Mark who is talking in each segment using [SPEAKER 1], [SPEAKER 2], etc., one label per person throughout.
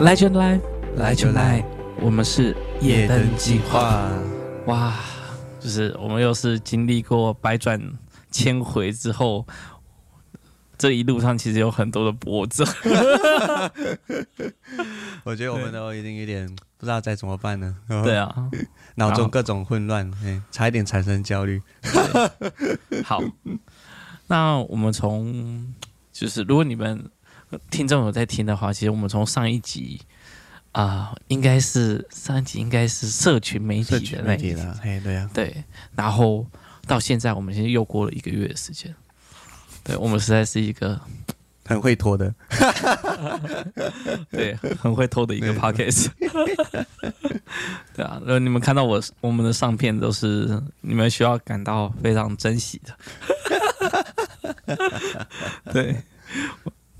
[SPEAKER 1] 来就来，来就来，我们是夜灯计划。哇，就是我们又是经历过百转千回之后，这一路上其实有很多的波折。
[SPEAKER 2] 我觉得我们都已经有点不知道该怎么办呢。
[SPEAKER 1] 对啊，
[SPEAKER 2] 脑中各种混乱，哎，差一点产生焦虑。
[SPEAKER 1] 好，那我们从就是如果你们。听众有在听的话，其实我们从上一集啊、呃，应该是上一集应该是社群媒体的那一集了，
[SPEAKER 2] 哎，对啊，
[SPEAKER 1] 对，然后到现在我们现在又过了一个月的时间，对，我们实在是一个
[SPEAKER 2] 很会拖的，
[SPEAKER 1] 对，很会拖的一个 podcast，对啊，然后你们看到我我们的上片都是你们需要感到非常珍惜的，对。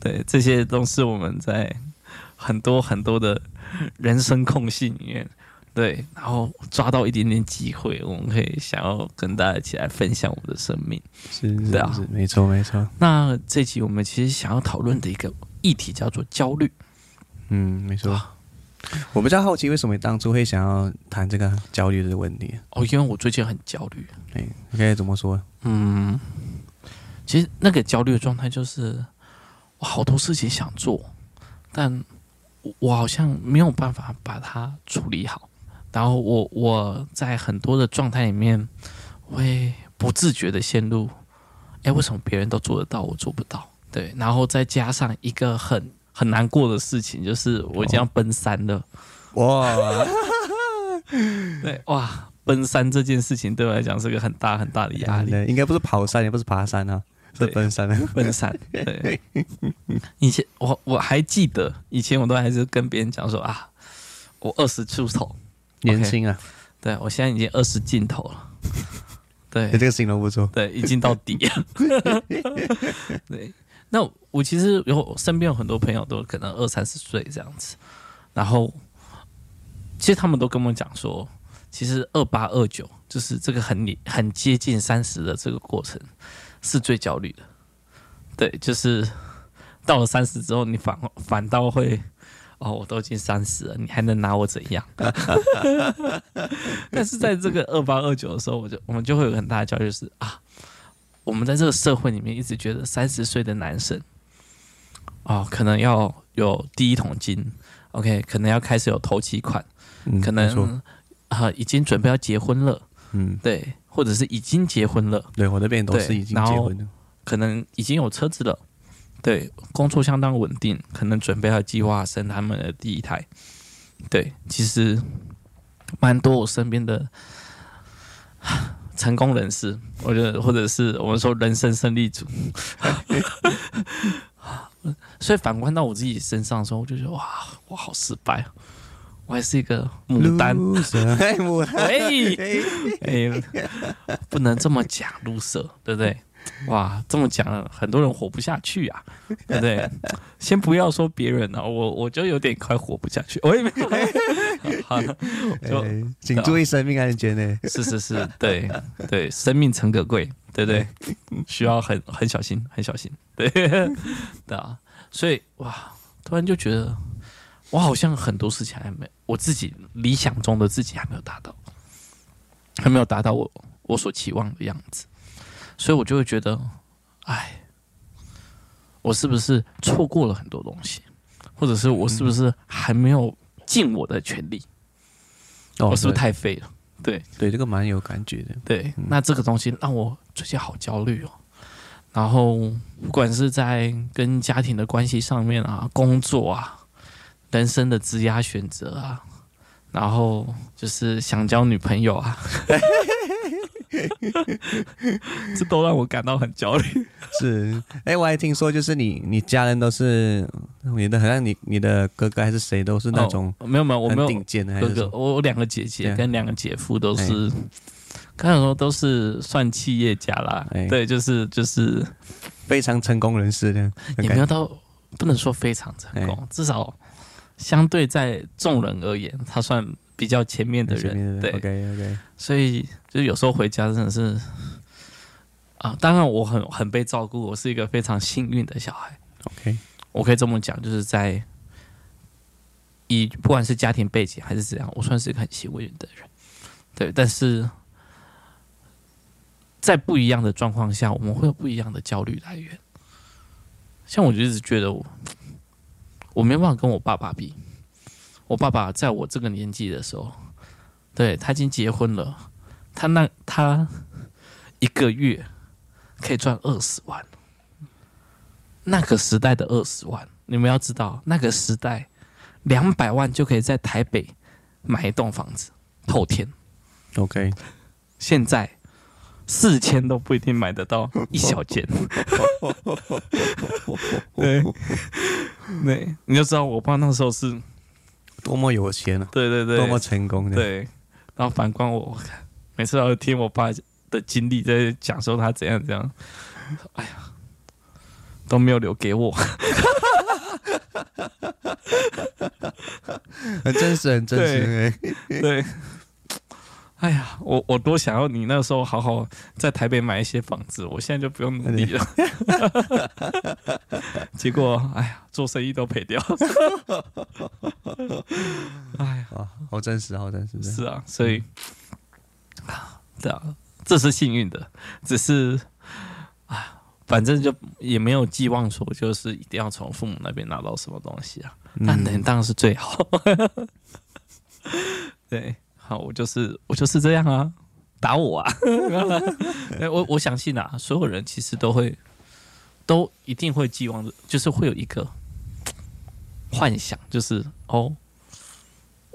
[SPEAKER 1] 对，这些都是我们在很多很多的人生空隙里面，对，然后抓到一点点机会，我们可以想要跟大家一起来分享我们的生命，
[SPEAKER 2] 是，是，是，啊，没错，没错。
[SPEAKER 1] 那这集我们其实想要讨论的一个议题叫做焦虑，
[SPEAKER 2] 嗯，没错。我比较好奇，为什么你当初会想要谈这个焦虑的问题？
[SPEAKER 1] 哦，因为我最近很焦虑。
[SPEAKER 2] 哎，你可以怎么说？
[SPEAKER 1] 嗯，其实那个焦虑的状态就是。我好多事情想做，但我好像没有办法把它处理好。然后我我在很多的状态里面会不自觉的陷入，哎，为什么别人都做得到，我做不到？对，然后再加上一个很很难过的事情，就是我已经要奔三了。哇，对哇，奔三这件事情对我来讲是个很大很大的压力。
[SPEAKER 2] 应该不是跑山，也不是爬山啊。是奔三的
[SPEAKER 1] 奔三。对，以前我我还记得，以前我都还是跟别人讲说啊，我二十出头，
[SPEAKER 2] 年轻啊。
[SPEAKER 1] 对，我现在已经二十尽头了。对，
[SPEAKER 2] 这个形容不错。
[SPEAKER 1] 对，已经到底了。对，那我其实有身边有很多朋友都可能二三十岁这样子，然后其实他们都跟我讲说，其实二八二九就是这个很很接近三十的这个过程。是最焦虑的，对，就是到了三十之后，你反反倒会，哦，我都已经三十了，你还能拿我怎样？但是在这个二八二九的时候，我就我们就会有很大的焦虑，是啊，我们在这个社会里面一直觉得三十岁的男生，哦，可能要有第一桶金，OK，可能要开始有头期款，嗯、可能啊、呃、已经准备要结婚了，嗯，对。或者是已经结婚了，
[SPEAKER 2] 对，我那边都是已经结婚了，
[SPEAKER 1] 可能已经有车子了，对，工作相当稳定，可能准备要计划生他们的第一胎，对，其实蛮多我身边的 成功人士，我觉得或者是我们说人生胜利组，所以反观到我自己身上的时候，我就觉得哇，我好失败。我还是一个牡丹，哎，哎，不能这么讲，loser，对不对？哇，这么讲，很多人活不下去啊，对不对？先不要说别人了，我我就有点快活不下去。我也没有，好，就
[SPEAKER 2] 请注意生命安全呢。
[SPEAKER 1] 是是是，对对，生命诚可贵，对不对？需要很很小心，很小心，对 对啊。所以哇，突然就觉得。我好像很多事情还没，我自己理想中的自己还没有达到，还没有达到我我所期望的样子，所以我就会觉得，哎，我是不是错过了很多东西，或者是我是不是还没有尽我的全力？我是不是太废了？对
[SPEAKER 2] 对，这个蛮有感觉的。
[SPEAKER 1] 对，那这个东西让我最近好焦虑哦。然后不管是在跟家庭的关系上面啊，工作啊。人生的职业选择啊，然后就是想交女朋友啊，这都让我感到很焦虑。
[SPEAKER 2] 是，哎，我还听说，就是你，你家人都是你的，好像你你的哥哥还是谁，都是那种
[SPEAKER 1] 没有没有，我没有
[SPEAKER 2] 顶尖的
[SPEAKER 1] 哥哥，我我两个姐姐跟两个姐夫都是，刚才说都是算企业家啦，对，就是就是
[SPEAKER 2] 非常成功人士的，
[SPEAKER 1] 也没有到不能说非常成功，至少。相对在众人而言，他算比较前面的人，对
[SPEAKER 2] ，OK OK。
[SPEAKER 1] 所以就有时候回家真的是啊，当然我很很被照顾，我是一个非常幸运的小孩。
[SPEAKER 2] OK，
[SPEAKER 1] 我可以这么讲，就是在以不管是家庭背景还是怎样，我算是一个很幸运的人，对。但是在不一样的状况下，我们会有不一样的焦虑来源。像我就一直觉得我，我没办法跟我爸爸比。我爸爸在我这个年纪的时候，对，他已经结婚了，他那他一个月可以赚二十万。那个时代的二十万，你们要知道，那个时代两百万就可以在台北买一栋房子，透天。
[SPEAKER 2] OK，
[SPEAKER 1] 现在四千都不一定买得到一小间。对，对，你就知道我爸那时候是
[SPEAKER 2] 多么有钱啊！
[SPEAKER 1] 对对对，
[SPEAKER 2] 多么成功的。
[SPEAKER 1] 对，然后反观我，每次都听我爸的经历，在讲说他怎样怎样。哎呀。都没有留给我，
[SPEAKER 2] 很真实，很真实。
[SPEAKER 1] 对，对，哎呀，我我多想要你那时候好好在台北买一些房子，我现在就不用努力了。结果，哎呀，做生意都赔掉。哎呀，
[SPEAKER 2] 好真实，好真实。
[SPEAKER 1] 是啊，所以啊，对啊，这是幸运的，只是啊。反正就也没有寄望说，就是一定要从父母那边拿到什么东西啊。那能当然是最好。对，好，我就是我就是这样啊，打我啊！我我相信啊，所有人其实都会都一定会寄望着，就是会有一个幻想，就是哦，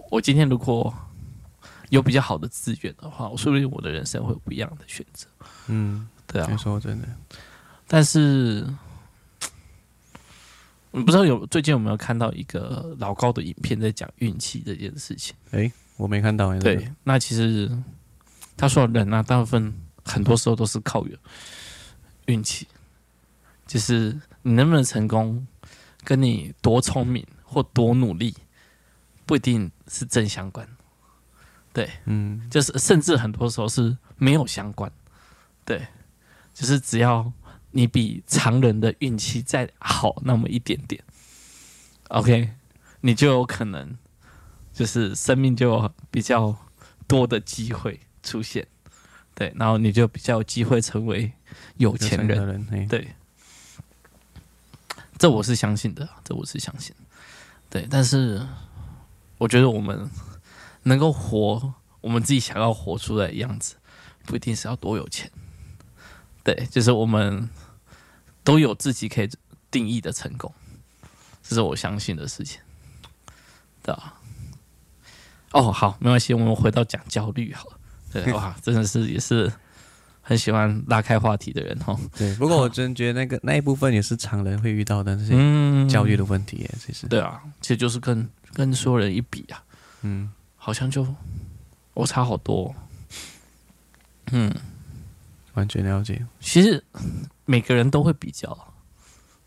[SPEAKER 1] 我今天如果有比较好的资源的话，我说不定我的人生会有不一样的选择。
[SPEAKER 2] 嗯，
[SPEAKER 1] 对啊，
[SPEAKER 2] 说真的。
[SPEAKER 1] 但是，我不知道有最近有没有看到一个老高的影片，在讲运气这件事情。
[SPEAKER 2] 哎，我没看到。欸。
[SPEAKER 1] 对，那其实他说人啊，大部分很多时候都是靠运气，就是你能不能成功，跟你多聪明或多努力，不一定是正相关。对，嗯，就是甚至很多时候是没有相关。对，就是只要。你比常人的运气再好那么一点点，OK，你就有可能就是生命就比较多的机会出现，对，然后你就比较有机会成为有钱人，人对，这我是相信的，这我是相信，对，但是我觉得我们能够活我们自己想要活出来的样子，不一定是要多有钱，对，就是我们。都有自己可以定义的成功，这是我相信的事情，对吧？哦，好，没关系，我们回到讲焦虑好了。对，哇，真的是也是很喜欢拉开话题的人哦。
[SPEAKER 2] 对，不过我真觉得那个那一部分也是常人会遇到的那些焦虑的问题耶，其实。
[SPEAKER 1] 对啊，其实就是跟跟所有人一比啊，嗯，好像就我差好多，嗯。
[SPEAKER 2] 完全了解。
[SPEAKER 1] 其实每个人都会比较，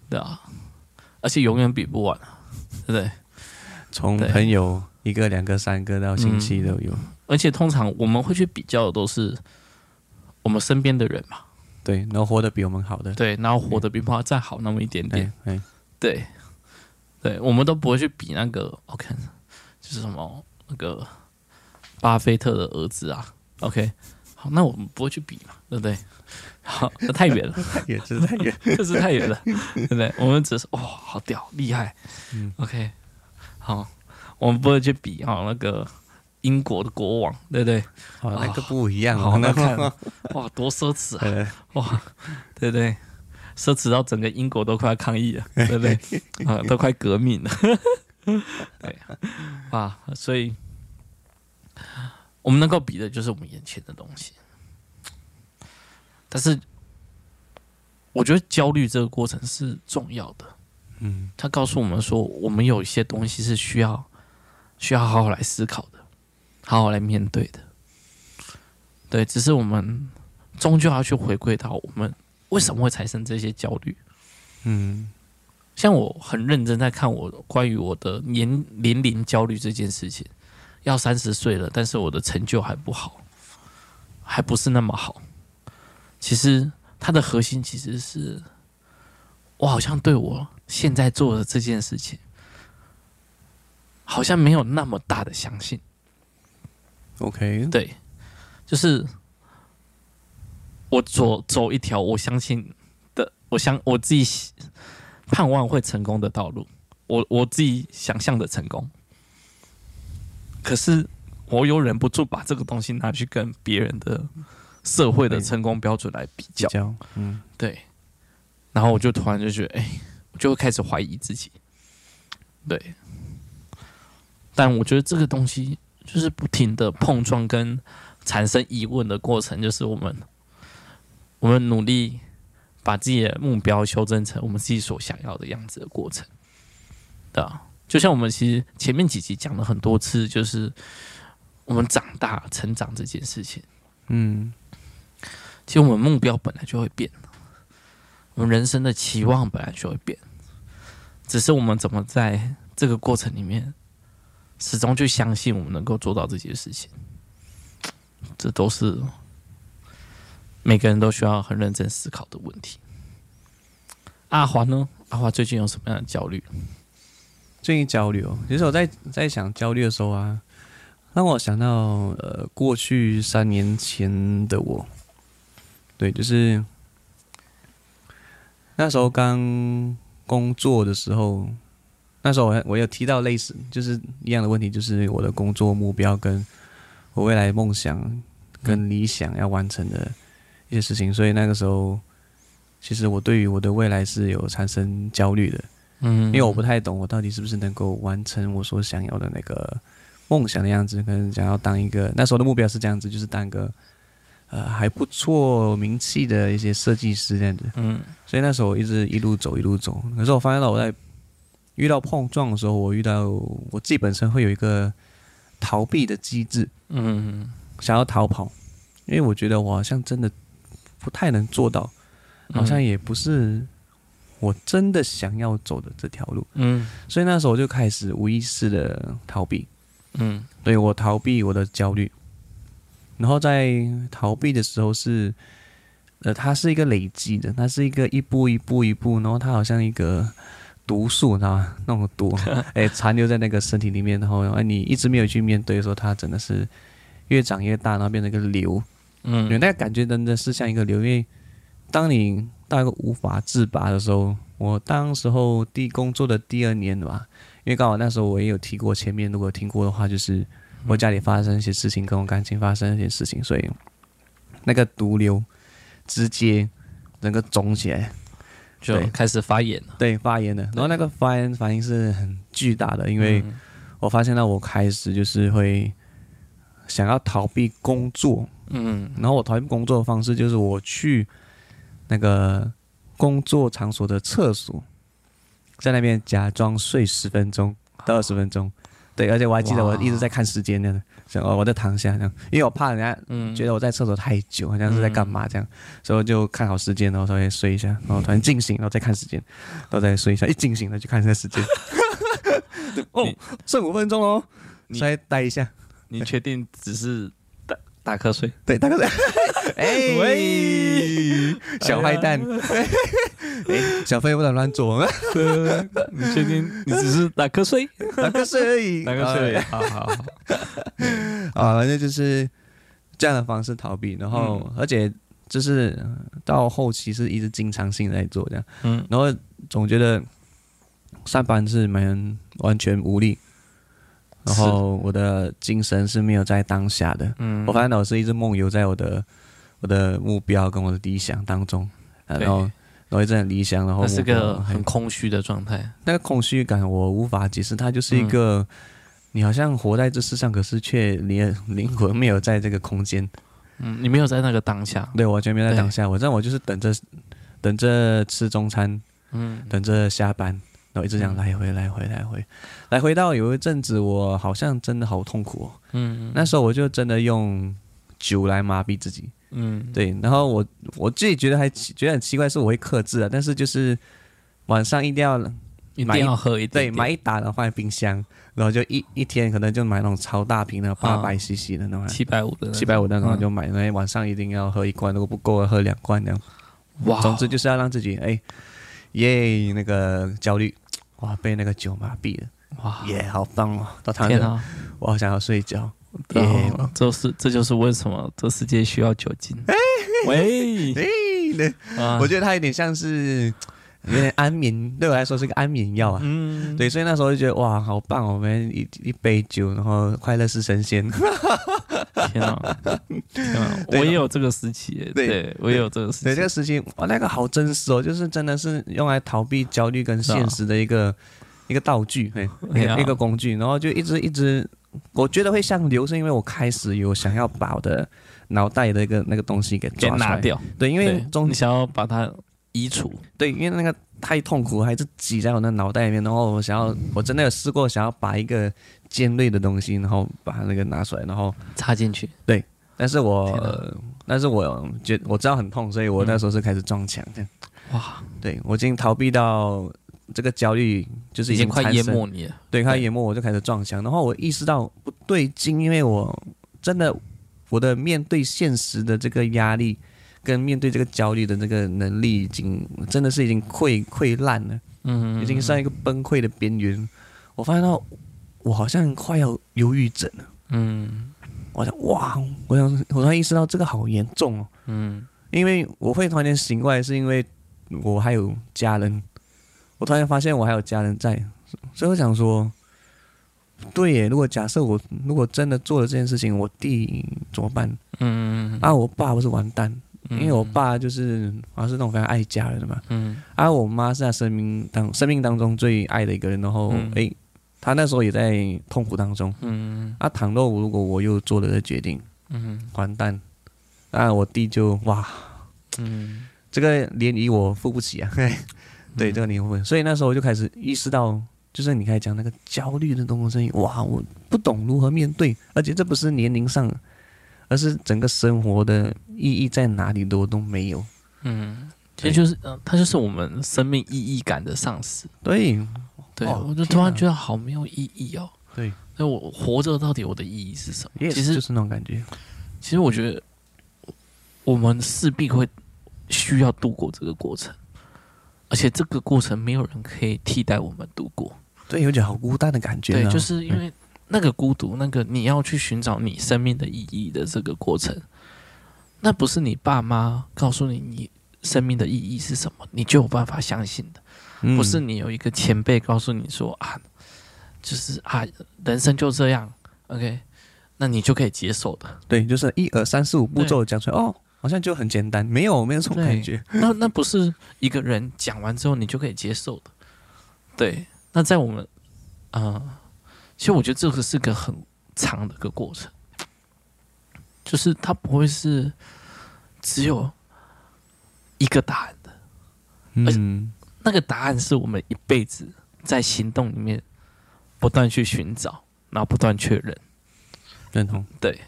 [SPEAKER 1] 对啊，而且永远比不完，对不对？
[SPEAKER 2] 从朋友一个、两个、三个到星期都有。嗯，
[SPEAKER 1] 而且通常我们会去比较的都是我们身边的人嘛。
[SPEAKER 2] 对，然后活得比我们好的。
[SPEAKER 1] 对，然后活得比我们再好那么一点点。
[SPEAKER 2] 对，
[SPEAKER 1] 对，对，我们都不会去比那个。OK，就是什么那个巴菲特的儿子啊。OK。好那我们不会去比嘛，对不对？好，那太远了，
[SPEAKER 2] 太远，真是太远，
[SPEAKER 1] 这是太远了，对不对？我们只是哇、哦，好屌，厉害。嗯，OK，好，我们不会去比哈，那个英国的国王，对不对？
[SPEAKER 2] 好，那个不一样，
[SPEAKER 1] 好，那 看，哇，多奢侈啊，哇，对不对？奢侈到整个英国都快要抗议了，对不对？啊，都快革命了，对啊，所以。我们能够比的就是我们眼前的东西，但是我觉得焦虑这个过程是重要的。嗯，他告诉我们说，我们有一些东西是需要需要好好来思考的，好好来面对的。对，只是我们终究要去回归到我们为什么会产生这些焦虑。嗯，像我很认真在看我关于我的年年龄焦虑这件事情。要三十岁了，但是我的成就还不好，还不是那么好。其实它的核心其实是，我好像对我现在做的这件事情，好像没有那么大的相信。
[SPEAKER 2] OK，
[SPEAKER 1] 对，就是我走走一条我相信的，我相我自己盼望会成功的道路，我我自己想象的成功。可是我又忍不住把这个东西拿去跟别人的社会的成功标准来比较，
[SPEAKER 2] 比较嗯，
[SPEAKER 1] 对，然后我就突然就觉得，哎，我就会开始怀疑自己，对。但我觉得这个东西就是不停的碰撞跟产生疑问的过程，就是我们我们努力把自己的目标修正成我们自己所想要的样子的过程，对啊。就像我们其实前面几集讲了很多次，就是我们长大成长这件事情。
[SPEAKER 2] 嗯，
[SPEAKER 1] 其实我们目标本来就会变，我们人生的期望本来就会变，只是我们怎么在这个过程里面始终就相信我们能够做到这些事情，这都是每个人都需要很认真思考的问题。阿华呢？阿华最近有什么样的焦虑？
[SPEAKER 2] 最近焦虑哦，其实我在在想焦虑的时候啊，让我想到呃过去三年前的我，对，就是那时候刚工作的时候，那时候我我有提到类似就是一样的问题，就是我的工作目标跟我未来梦想跟理想要完成的一些事情，所以那个时候其实我对于我的未来是有产生焦虑的。嗯，因为我不太懂我到底是不是能够完成我所想要的那个梦想的样子，可能想要当一个那时候的目标是这样子，就是当一个呃还不错名气的一些设计师这样子。嗯，所以那时候我一直一路走一路走，可是我发现到我在遇到碰撞的时候，我遇到我自己本身会有一个逃避的机制，嗯，想要逃跑，因为我觉得我好像真的不太能做到，好像也不是。我真的想要走的这条路，嗯，所以那时候我就开始无意识的逃避，嗯，对，我逃避我的焦虑，然后在逃避的时候是，呃，它是一个累积的，它是一个一步一步一步，然后它好像一个毒素，你知道吗？那种毒，哎，残留在那个身体里面，然后哎，你一直没有去面对说，它真的是越长越大，然后变成一个瘤，嗯，有那个感觉真的是像一个瘤，因为当你。到一个无法自拔的时候，我当时候第工作的第二年吧，因为刚好那时候我也有提过，前面如果听过的话，就是我家里发生一些事情，跟我感情发生一些事情，所以那个毒瘤直接整个肿起来，就开始发炎了。对，发炎了。然后那个发炎反应是很巨大的，因为我发现到我开始就是会想要逃避工作，嗯，然后我逃避工作的方式就是我去。那个工作场所的厕所，在那边假装睡十分钟到二十分钟，对，而且我还记得我一直在看时间那样，想哦，我在躺下这样，因为我怕人家觉得我在厕所太久，好像是在干嘛这样，所以我就看好时间，然后稍微睡一下，然后突然惊醒，然后再看时间，然后再睡一下，一惊醒了就看一下时间，哦，剩五分钟哦，稍微待一下，
[SPEAKER 1] 你确定只是？打瞌睡，
[SPEAKER 2] 对，打瞌睡。哎。喂，小坏蛋，哎，小飞不能乱做。
[SPEAKER 1] 你确定你只是打瞌睡？
[SPEAKER 2] 打瞌睡而已，
[SPEAKER 1] 打瞌睡而已。好好好，
[SPEAKER 2] 啊，反正就是这样的方式逃避，然后而且就是到后期是一直经常性在做这样，嗯，然后总觉得上班是蛮完全无力。然后我的精神是没有在当下的，嗯，我发现我是一直梦游在我的我的目标跟我的理想当中，然后然后一直很理想，然后那
[SPEAKER 1] 是个很空虚的状态，
[SPEAKER 2] 那个空虚感我无法解释，它就是一个、嗯、你好像活在这世上，可是却连灵魂没有在这个空间，
[SPEAKER 1] 嗯，你没有在那个当下，
[SPEAKER 2] 对，我完全没有在当下，我知道我就是等着等着吃中餐，嗯，等着下班。然后一直这样来回来回来回，来回到有一阵子，我好像真的好痛苦哦。嗯，那时候我就真的用酒来麻痹自己。嗯，对。然后我我自己觉得还觉得很奇怪，是我会克制啊，但是就是晚上一定要
[SPEAKER 1] 一定要喝一
[SPEAKER 2] 对，买一打的放在冰箱，然后就一一天可能就买那种超大瓶的八百 CC 的那种，
[SPEAKER 1] 七百五的
[SPEAKER 2] 七百五的，那种就买，因为晚上一定要喝一罐，如果不够喝两罐那样。哇，总之就是要让自己哎耶那个焦虑。哇，被那个酒麻痹了，
[SPEAKER 1] 哇，
[SPEAKER 2] 耶，好棒哦！到台湾，
[SPEAKER 1] 天啊，
[SPEAKER 2] 我好想要睡觉。
[SPEAKER 1] 对
[SPEAKER 2] 耶，
[SPEAKER 1] 这是这就是为什么这世界需要酒精。喂，
[SPEAKER 2] 哎，对，
[SPEAKER 1] 啊
[SPEAKER 2] 我觉得它有点像是有点安眠，对我来说是个安眠药啊。
[SPEAKER 1] 嗯，
[SPEAKER 2] 对，所以那时候就觉得哇，好棒哦！我们一一杯酒，然后快乐是神仙。
[SPEAKER 1] 天啊，天啊，我也有这个时期耶，
[SPEAKER 2] 对
[SPEAKER 1] 对我也有这个时
[SPEAKER 2] 对，
[SPEAKER 1] 期
[SPEAKER 2] 这个。时期哇，那个好真实哦，就是真的是用来逃避焦虑跟现实的一个、一个道具，嘿，一个工具，然后就一直一直，我觉得会像流，是因为我开始有想要把我的脑袋的一个那个东西给
[SPEAKER 1] 拿掉，
[SPEAKER 2] 对，因为
[SPEAKER 1] 对
[SPEAKER 2] 中
[SPEAKER 1] 你想要把它移除，
[SPEAKER 2] 对，因为那个太痛苦，还是挤在我的脑袋里面，然后我想要，我真的有试过想要把一个尖锐的东西，然后把它那个拿出来，然后，
[SPEAKER 1] 插进去。
[SPEAKER 2] 对但是我，呃但是我觉我知道很痛，所以我那时候是开始撞墙这样。
[SPEAKER 1] 哇，
[SPEAKER 2] 对我已经逃避到这个焦虑，就是
[SPEAKER 1] 已经快淹，没你了。
[SPEAKER 2] 对，快
[SPEAKER 1] 对
[SPEAKER 2] 淹没我就开始撞墙，然后我意识到不对劲，因为我真的我的面对现实的这个压力，跟面对这个焦虑的这个能力，已经真的是已经溃溃烂了，
[SPEAKER 1] 嗯，
[SPEAKER 2] 已经上一个崩溃的边缘。我发现到我好像快要忧郁症了，
[SPEAKER 1] 嗯。
[SPEAKER 2] 我想哇，我想我突然意识到这个好严重哦，
[SPEAKER 1] 嗯。
[SPEAKER 2] 因为我会突然间醒过来，是因为我还有家人，我突然发现我还有家人在，所以我想说，对耶，如果假设我如果真的做了这件事情，我弟怎么办？
[SPEAKER 1] 嗯
[SPEAKER 2] 啊，我爸不是完蛋，
[SPEAKER 1] 嗯，
[SPEAKER 2] 因为我爸就是好像是那种非常爱家人的嘛，
[SPEAKER 1] 嗯。
[SPEAKER 2] 啊，我妈是他生命当生命当中最爱的一个人，然后
[SPEAKER 1] 嗯。
[SPEAKER 2] 诶，他那时候也在痛苦当中，
[SPEAKER 1] 嗯。
[SPEAKER 2] 啊，倘若如果我又做了这决定，
[SPEAKER 1] 嗯。
[SPEAKER 2] 完蛋，啊我弟就哇。
[SPEAKER 1] 嗯。
[SPEAKER 2] 这个涟漪我付不起啊！对，这个你会，所以那时候我就开始意识到，就是你开始讲那个焦虑的东西，哇，我不懂如何面对，而且这不是年龄上，而是整个生活的意义在哪里都都没有。
[SPEAKER 1] 嗯，其实就是呃，它就是我们生命意义感的丧失。
[SPEAKER 2] 对，
[SPEAKER 1] 对，
[SPEAKER 2] 哦
[SPEAKER 1] 我就突然觉得好没有意义哦。
[SPEAKER 2] 对，
[SPEAKER 1] 那我活着到底我的意义是什么？
[SPEAKER 2] 也
[SPEAKER 1] 其实
[SPEAKER 2] 就是那种感觉。
[SPEAKER 1] 其实我觉得，我们势必会需要度过这个过程，而且这个过程没有人可以替代我们度过。
[SPEAKER 2] 对，有点好孤单的感觉。
[SPEAKER 1] 对，就是因为那个孤独，那个你要去寻找你生命的意义的这个过程，那不是你爸妈告诉你你生命的意义是什么，你就有办法相信的。
[SPEAKER 2] 嗯
[SPEAKER 1] 不是你有一个前辈告诉你说啊，就是啊，人生就这样，OK，那你就可以接受的。
[SPEAKER 2] 对，就是一二三四五步骤讲出来，哦，好像就很简单，没有没有这种感觉。
[SPEAKER 1] 那那不是一个人讲完之后你就可以接受的。对，那在我们，呃，其实我觉得这个是个很长的一个过程，就是它不会是只有一个答案的，
[SPEAKER 2] 嗯，
[SPEAKER 1] 那个答案是我们一辈子在行动里面不断去寻找，然后不断确认。
[SPEAKER 2] 认同。
[SPEAKER 1] 对，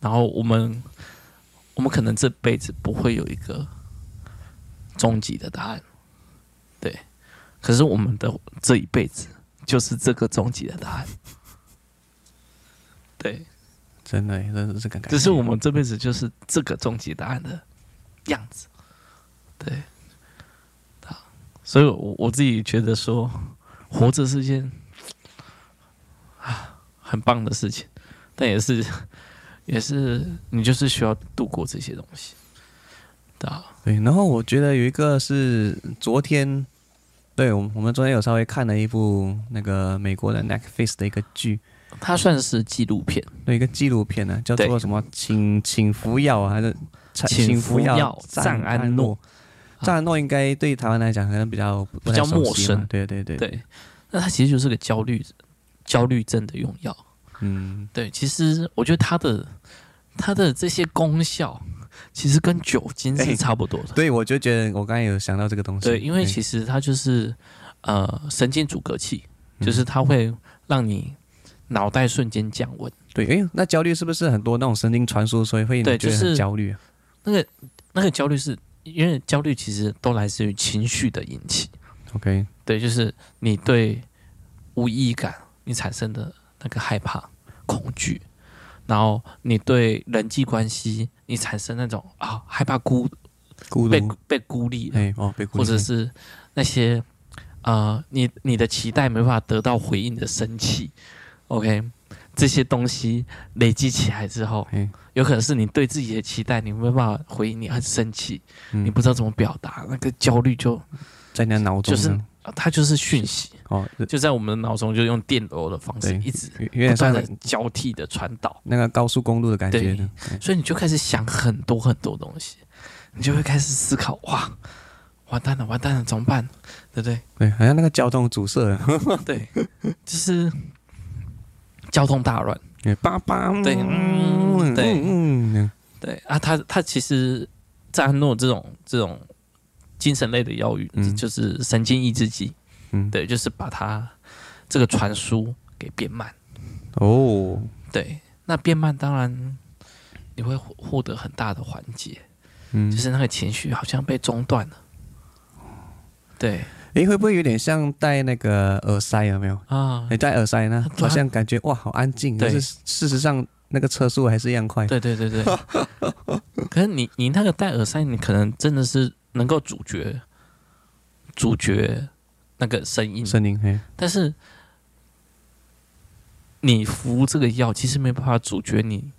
[SPEAKER 1] 然后我们我们可能这辈子不会有一个终极的答案，对，可是我们的这一辈子就是这个终极的答案，对，
[SPEAKER 2] 真的，真的是这个感觉。
[SPEAKER 1] 只是我们这辈子就是这个终极答案的样子，对，啊，所以我我自己觉得说，活着是件啊很棒的事情，但也是也是你就是需要度过这些东西，对啊，
[SPEAKER 2] 对，然后我觉得有一个是昨天，对我们我们昨天有稍微看了一部那个美国的 Netflix 的一个剧，
[SPEAKER 1] 它算是纪录片，
[SPEAKER 2] 对一个纪录片呢，叫做什么？请请服药啊，还是
[SPEAKER 1] 请服药
[SPEAKER 2] 药？
[SPEAKER 1] 赞安诺，
[SPEAKER 2] 赞安诺。应该对台湾来讲可能比较
[SPEAKER 1] 比
[SPEAKER 2] 较
[SPEAKER 1] 陌生。
[SPEAKER 2] 对对对，
[SPEAKER 1] 对，那它其实就是个焦虑焦虑症的用药。
[SPEAKER 2] 嗯，
[SPEAKER 1] 对，其实我觉得它的它的这些功效，其实跟酒精是差不多的。
[SPEAKER 2] 对，我就觉得我刚才有想到这个东西，
[SPEAKER 1] 对，因为其实它就是呃神经阻隔器，就是它会让你脑袋瞬间降温。
[SPEAKER 2] 对，诶，那焦虑是不是很多那种神经传输，所以会对
[SPEAKER 1] 就是
[SPEAKER 2] 焦虑啊？
[SPEAKER 1] 那个那个焦虑是因为焦虑其实都来自于情绪的引起。
[SPEAKER 2] OK，
[SPEAKER 1] 对，就是你对无意义感你产生的那个害怕、恐惧，然后你对人际关系你产生那种啊害怕孤
[SPEAKER 2] 孤被，
[SPEAKER 1] 被孤立。了，
[SPEAKER 2] 哎哦，被孤立。
[SPEAKER 1] 或者是那些呃，你你的期待没办法得到回应的生气，OK，这些东西累积起来之后，
[SPEAKER 2] 嘿
[SPEAKER 1] 有可能是你对自己的期待，你没办法回应，你很生气，
[SPEAKER 2] 嗯。
[SPEAKER 1] 你不知道怎么表达，那个焦虑就
[SPEAKER 2] 在你的脑中
[SPEAKER 1] 就是
[SPEAKER 2] 呢？
[SPEAKER 1] 它就是讯息，
[SPEAKER 2] 哦，
[SPEAKER 1] 就在我们的脑中，就用电流的方式一直
[SPEAKER 2] 有有点像
[SPEAKER 1] 不断的交替的传导，
[SPEAKER 2] 那个高速公路的感
[SPEAKER 1] 觉
[SPEAKER 2] 对。
[SPEAKER 1] 所以你就开始想很多很多东西，你就会开始思考，哇，完蛋了，完蛋了，怎么办？对不对？
[SPEAKER 2] 对，好像那个交通阻塞了，
[SPEAKER 1] 对，就是交通大乱。
[SPEAKER 2] 对叭叭，
[SPEAKER 1] 对
[SPEAKER 2] 嗯对
[SPEAKER 1] 对啊，他他其实在安诺这种这种精神类的药物，
[SPEAKER 2] 嗯
[SPEAKER 1] 就是神经抑制剂，
[SPEAKER 2] 嗯，
[SPEAKER 1] 对，就是把它这个传输给变慢。
[SPEAKER 2] 哦，
[SPEAKER 1] 对，那变慢当然你会获获得很大的缓解，
[SPEAKER 2] 嗯
[SPEAKER 1] 就，是那个情绪好像被中断了。对
[SPEAKER 2] 诶，会不会有点像戴那个耳塞？有没有？
[SPEAKER 1] 啊，
[SPEAKER 2] 你戴耳塞呢，好像感觉哇，好安
[SPEAKER 1] 静，
[SPEAKER 2] 但是事实上那个车速还是一样快。
[SPEAKER 1] 对对对对。可是你你那个戴耳塞，你可能真的是能够阻绝阻绝那个声音，
[SPEAKER 2] 声音，嘿，
[SPEAKER 1] 但是你服这个药，其实没办法阻绝你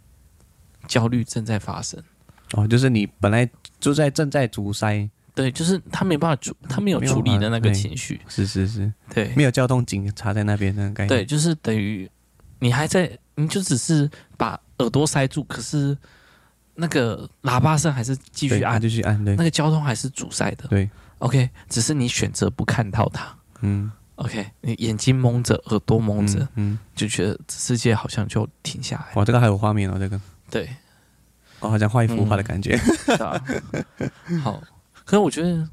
[SPEAKER 1] 焦虑正在发生。
[SPEAKER 2] 哦，就是你本来就在正在阻塞，
[SPEAKER 1] 对，就是他没办法处，他没有处理的那个情绪。
[SPEAKER 2] 是是是，
[SPEAKER 1] 对
[SPEAKER 2] 没有交通警察在那边那个概念。
[SPEAKER 1] 对，就是等于你还在，你就只是把耳朵塞住，可是那个喇叭声还是
[SPEAKER 2] 继，
[SPEAKER 1] 续按，
[SPEAKER 2] 继续按，对
[SPEAKER 1] 那个交通还是阻塞的。
[SPEAKER 2] 对，
[SPEAKER 1] OK，只是你选择不看到它。
[SPEAKER 2] 嗯
[SPEAKER 1] ，OK，你眼睛蒙着，耳朵蒙着，
[SPEAKER 2] 嗯，嗯，
[SPEAKER 1] 就觉得世界好像就停下来。
[SPEAKER 2] 哇，这个还有画面哦，这个
[SPEAKER 1] 对，
[SPEAKER 2] 哦，好像画一幅画的感
[SPEAKER 1] 觉。好，可是我觉得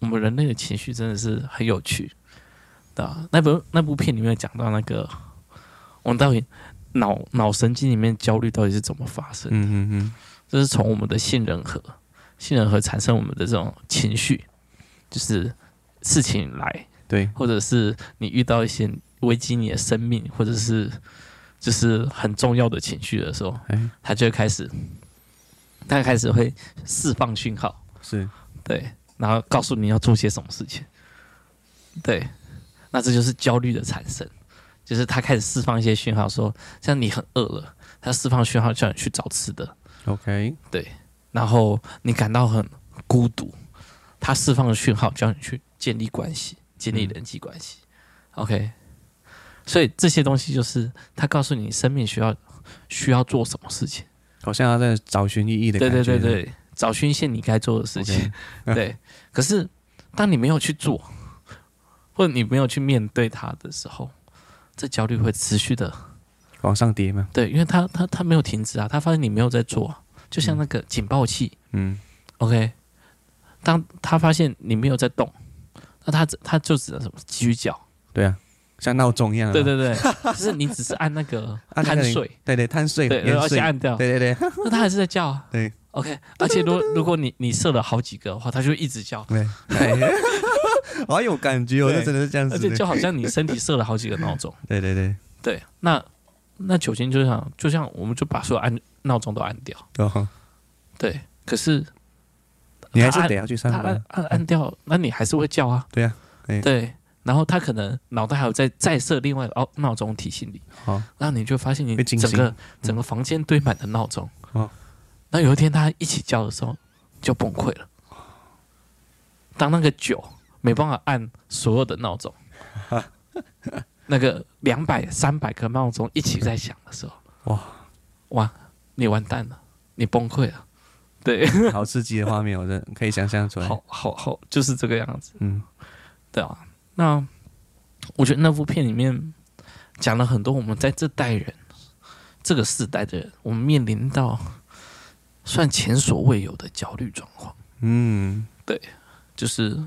[SPEAKER 1] 我们人类的情绪真的是很有趣，对啊。那部那部片里面讲到那个，我们到底脑脑神经里面焦虑到底是怎么发生？
[SPEAKER 2] 嗯嗯嗯，
[SPEAKER 1] 这是从我们的杏仁核，杏仁核产生我们的这种情绪，就是事情来，
[SPEAKER 2] 对，
[SPEAKER 1] 或者是你遇到一些危及你的生命，或者是就是很重要的情绪的时候，
[SPEAKER 2] 哎，
[SPEAKER 1] 他就会开始，他开始会释放讯号，
[SPEAKER 2] 是，
[SPEAKER 1] 对，然后告诉你要做些什么事情，对，那这就是焦虑的产生，就是他开始释放一些讯号说，像你很饿了，他释放讯号叫你去找吃的
[SPEAKER 2] ，OK，
[SPEAKER 1] 对，然后你感到很孤独，它释放的讯号叫你去建立关系，建立人际关系。OK，所以这些东西就是它告诉你生命需要需要做什么事情。
[SPEAKER 2] 好像要在找寻意义的
[SPEAKER 1] 对
[SPEAKER 2] 感觉。
[SPEAKER 1] 对对对，找寻一些你该做的事情。对，可是当你没有去做，或者你没有去面对它的时候，这焦虑会持续的。
[SPEAKER 2] 往上叠吗。
[SPEAKER 1] 对，因为它它它没有停止啊，它发现你没有在做啊，就像那个警报器。
[SPEAKER 2] 嗯
[SPEAKER 1] ，OK，当他发现你没有在动，那他只他就只能什么继续叫。
[SPEAKER 2] 对啊，像闹钟一样。
[SPEAKER 1] 对对对，就是你只是按那
[SPEAKER 2] 个
[SPEAKER 1] 贪睡，
[SPEAKER 2] 对对，贪睡，
[SPEAKER 1] 对，而且
[SPEAKER 2] 延睡。
[SPEAKER 1] 按掉，
[SPEAKER 2] 对对对。
[SPEAKER 1] 那他还是在叫啊。
[SPEAKER 2] 对
[SPEAKER 1] ，OK，而且如如果你你设了好几个的话，他就一直叫，
[SPEAKER 2] 对，好有感觉哦，
[SPEAKER 1] 对
[SPEAKER 2] 这真的是这样子。
[SPEAKER 1] 而且就好像你身体设了好几个闹钟。
[SPEAKER 2] 对对对，
[SPEAKER 1] 对，那那酒精就像就像我们就把所有按闹钟都按掉，
[SPEAKER 2] 哦，
[SPEAKER 1] 对，可是
[SPEAKER 2] 你还是得要去上班
[SPEAKER 1] 他按。按按掉，那你还是会叫啊。
[SPEAKER 2] 对啊，哎
[SPEAKER 1] 对，然后他可能脑袋还有在再设另外哦闹钟提醒你，
[SPEAKER 2] 好，
[SPEAKER 1] 然后你就发现你整个整个房间堆满了闹钟。
[SPEAKER 2] 哦
[SPEAKER 1] 那有一天他一起叫的时候就崩溃了。当那个酒没办法按所有的闹钟，那个两百三百个闹钟一起在响的时候，
[SPEAKER 2] 哇
[SPEAKER 1] 哇，你完蛋了，你崩溃了。对，
[SPEAKER 2] 好刺激的画面，我真的可以想象出来。
[SPEAKER 1] 好好好，就是这个样子。
[SPEAKER 2] 嗯，
[SPEAKER 1] 对啊，那我觉得那部片里面讲了很多我们在这代人、这个世代的人，我们面临到算前所未有的焦虑状况，
[SPEAKER 2] 嗯，对
[SPEAKER 1] 就是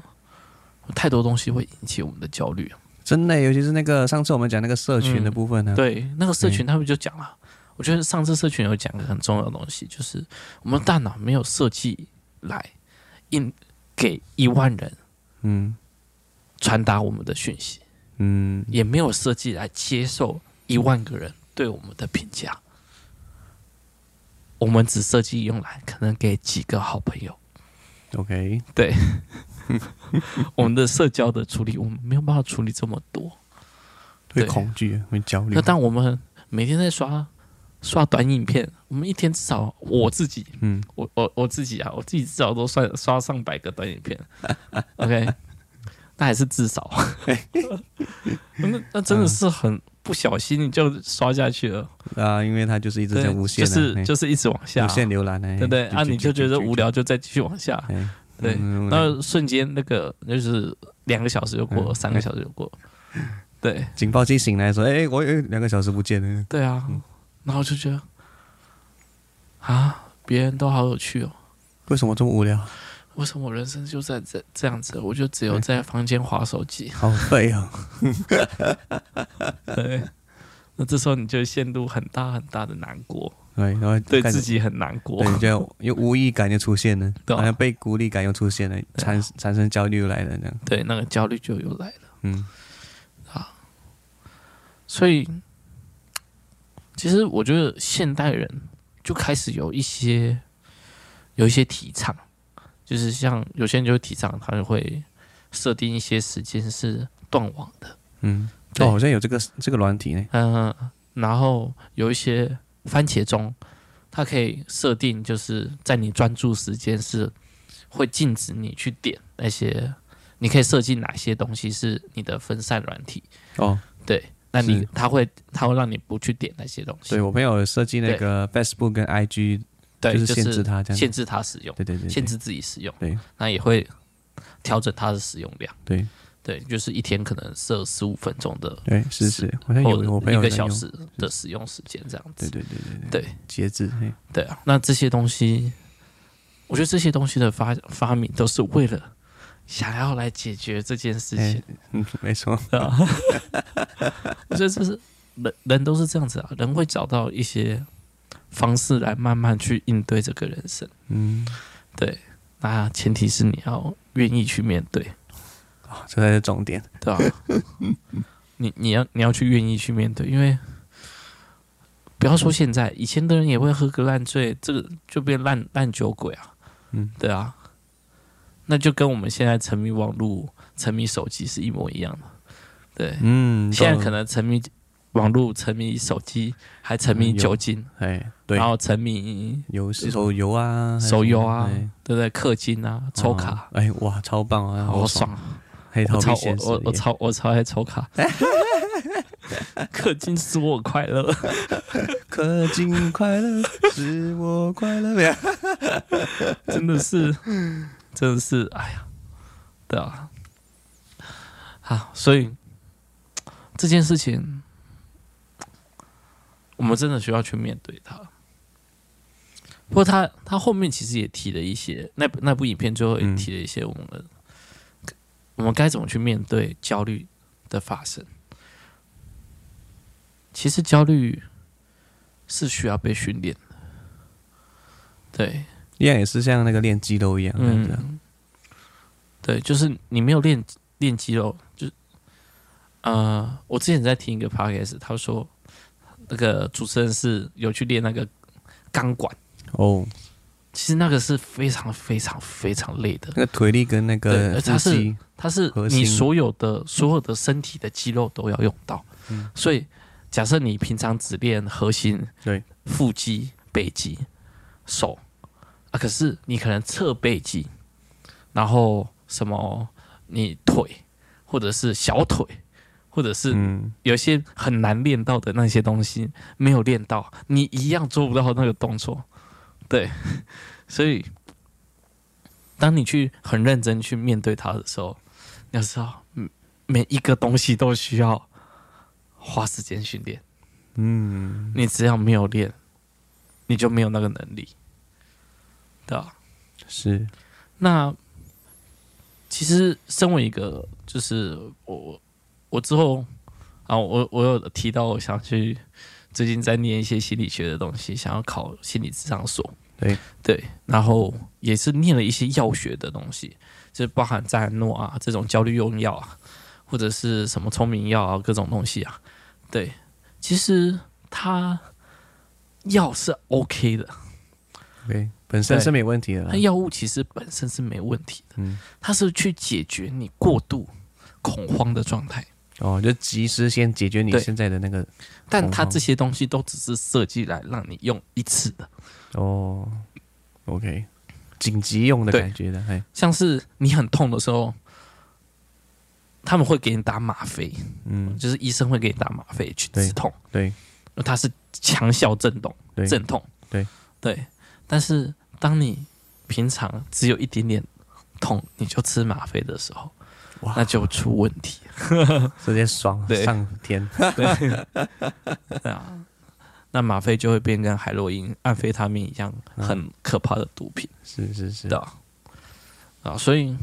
[SPEAKER 1] 太多东西会引起我们的焦虑。
[SPEAKER 2] 真的，尤其是那个上次我们讲那个社群的部分呢。
[SPEAKER 1] 对，那个社群他们就讲了，我觉得上次社群有讲个很重要的东西，就是我们大脑没有设计来应给一万人
[SPEAKER 2] 嗯
[SPEAKER 1] 传达我们的讯息。
[SPEAKER 2] 嗯，
[SPEAKER 1] 也没有设计来接受一万个人对我们的评价，我们只设计用来可能给几个好朋友。
[SPEAKER 2] OK，
[SPEAKER 1] 对，我们的社交的处理，我们没有办法处理这么多，
[SPEAKER 2] 会恐惧，会焦虑。
[SPEAKER 1] 那当我们每天在刷刷短影片，我们一天至少我自己，嗯，我我我自己啊，我自己至少都算刷上百个短影片，OK，那还是至少，那那真的是很不小心你就刷下去了。
[SPEAKER 2] 啊，因为它就是一直在无限，
[SPEAKER 1] 就是就是一直往下，
[SPEAKER 2] 无限浏览，
[SPEAKER 1] 对不对？啊，你就觉得无聊，就再继续往下。对，那瞬间那个就是两个小时就过了，三个小时就过了。对，
[SPEAKER 2] 警报器醒来说：“哎，我有两个小时不见了。”
[SPEAKER 1] 对啊，然后就觉得啊，别人都好有趣哦，
[SPEAKER 2] 为什么这么无聊？
[SPEAKER 1] 为什么我人生就在这这样子？我就只有在房间划手机，
[SPEAKER 2] 好废哦！
[SPEAKER 1] 对，那这时候你就陷入很大很大的难过。
[SPEAKER 2] 对，然后
[SPEAKER 1] 对自己很难过，
[SPEAKER 2] 对，就又无意感就出现了，对好像被孤立感又出现了，产产生焦虑又来了，这样。
[SPEAKER 1] 对，那个焦虑就又来了。嗯，啊，所以其实我觉得现代人就开始有一些有一些提倡，就是像有些人就会提倡，他就会设定一些时间是断网的。
[SPEAKER 2] 嗯，哦，好像有这个这个软体呢。
[SPEAKER 1] 嗯，然后有一些。番茄钟，它可以设定，就是在你专注时间是会禁止你去点那些，你可以设计哪些东西是你的分散软体哦。对，那你他会他会让你不去点那些东西。
[SPEAKER 2] 对，我朋友设计那个 Facebook 跟 IG，对，就是限制他这样，
[SPEAKER 1] 限制它使用，
[SPEAKER 2] 对对对，
[SPEAKER 1] 限制自己使用。
[SPEAKER 2] 对，
[SPEAKER 1] 那也会调整它的使用量。
[SPEAKER 2] 对。
[SPEAKER 1] 对，就是一天可能设十五分钟的，
[SPEAKER 2] 对，是是，好像有我朋友
[SPEAKER 1] 一个小时的使用时间这样子，
[SPEAKER 2] 对对对对对，对。节制，
[SPEAKER 1] 对啊，那这些东西，我觉得这些东西的发发明都是为了想要来解决这件事情，
[SPEAKER 2] 嗯，
[SPEAKER 1] 没错，我觉得这是人人都是这样子啊，人会找到一些方式来慢慢去应对这个人生，嗯，对，那前提是你要愿意去面对。
[SPEAKER 2] 啊。这才是重点，
[SPEAKER 1] 对 吧？你你要你要去愿意去面对，因为不要说现在，以前的人也会喝个烂醉，这个就变烂烂酒鬼啊。嗯，对啊，那就跟我们现在沉迷网络、沉迷手机是一模一样的。对，嗯，现在可能沉迷网络、沉迷手机，还沉迷酒精，
[SPEAKER 2] 哎，对，
[SPEAKER 1] 然后沉迷
[SPEAKER 2] 游戏、手游啊、
[SPEAKER 1] 手游啊，对不对？氪金啊，抽卡，
[SPEAKER 2] 哎哇，超棒啊，
[SPEAKER 1] 好爽。我超我我我超我超爱抽卡，氪金使我快乐，
[SPEAKER 2] 氪金快乐使我快乐，
[SPEAKER 1] 真的是，真的是，哎呀，对啊，好，所以这件事情，我们真的需要去面对它。不过他他后面其实也提了一些，那部那部影片最后也提了一些我们。嗯我们该怎么去面对焦虑的发生？其实焦虑是需要被训练的，对，
[SPEAKER 2] 一样也是像那个练肌肉一样，
[SPEAKER 1] 嗯，对，就是你没有练练肌肉，就呃，我之前在听一个 podcast，他说那个主持人是有去练那个钢管。哦。其实那个是非常非常非常累的，
[SPEAKER 2] 那个腿力跟那个
[SPEAKER 1] 它是它是你所有的所有的身体的肌肉都要用到，嗯，所以假设你平常只练核心、对。腹肌、背肌、手啊，可是你可能侧背肌，然后什么你腿或者是小腿，或者是有些很难练到的那些东西没有练到，你一样做不到那个动作。对，所以当你去很认真去面对它的时候，你要知道，每一个东西都需要花时间训练。嗯，你只要没有练，你就没有那个能力，对吧？
[SPEAKER 2] 是。
[SPEAKER 1] 那其实，身为一个，就是我，我之后啊，我我有提到，我想去。最近在念一些心理学的东西，想要考心理咨商所。
[SPEAKER 2] 对
[SPEAKER 1] 对，然后也是念了一些药学的东西，就包含赞诺啊这种焦虑用药啊，或者是什么聪明药啊各种东西啊。对，其实它药是 OK 的。
[SPEAKER 2] 对，本身是没问题的啦。
[SPEAKER 1] 那药物其实本身是没问题的，
[SPEAKER 2] 嗯，
[SPEAKER 1] 它是去解决你过度恐慌的状态。
[SPEAKER 2] 哦，就及时先解决你现在的那个，
[SPEAKER 1] 但它这些东西都只是设计来让你用一次的。
[SPEAKER 2] 哦，OK，紧急用的感觉的，嘿，
[SPEAKER 1] 像是你很痛的时候，他们会给你打吗啡，
[SPEAKER 2] 嗯，
[SPEAKER 1] 就是医生会给你打吗啡去止痛，对，它是强效震动，
[SPEAKER 2] 对
[SPEAKER 1] 镇痛，
[SPEAKER 2] 对。
[SPEAKER 1] 对。但是当你平常只有一点点痛，你就吃吗啡的时候，
[SPEAKER 2] 哇，
[SPEAKER 1] 那就出问题，
[SPEAKER 2] 直接爽
[SPEAKER 1] 对。
[SPEAKER 2] 上天，
[SPEAKER 1] 对，对啊。那吗啡就会变跟海洛因、安非他命一样很可怕的毒品，
[SPEAKER 2] 是是是，
[SPEAKER 1] 的啊，啊，所以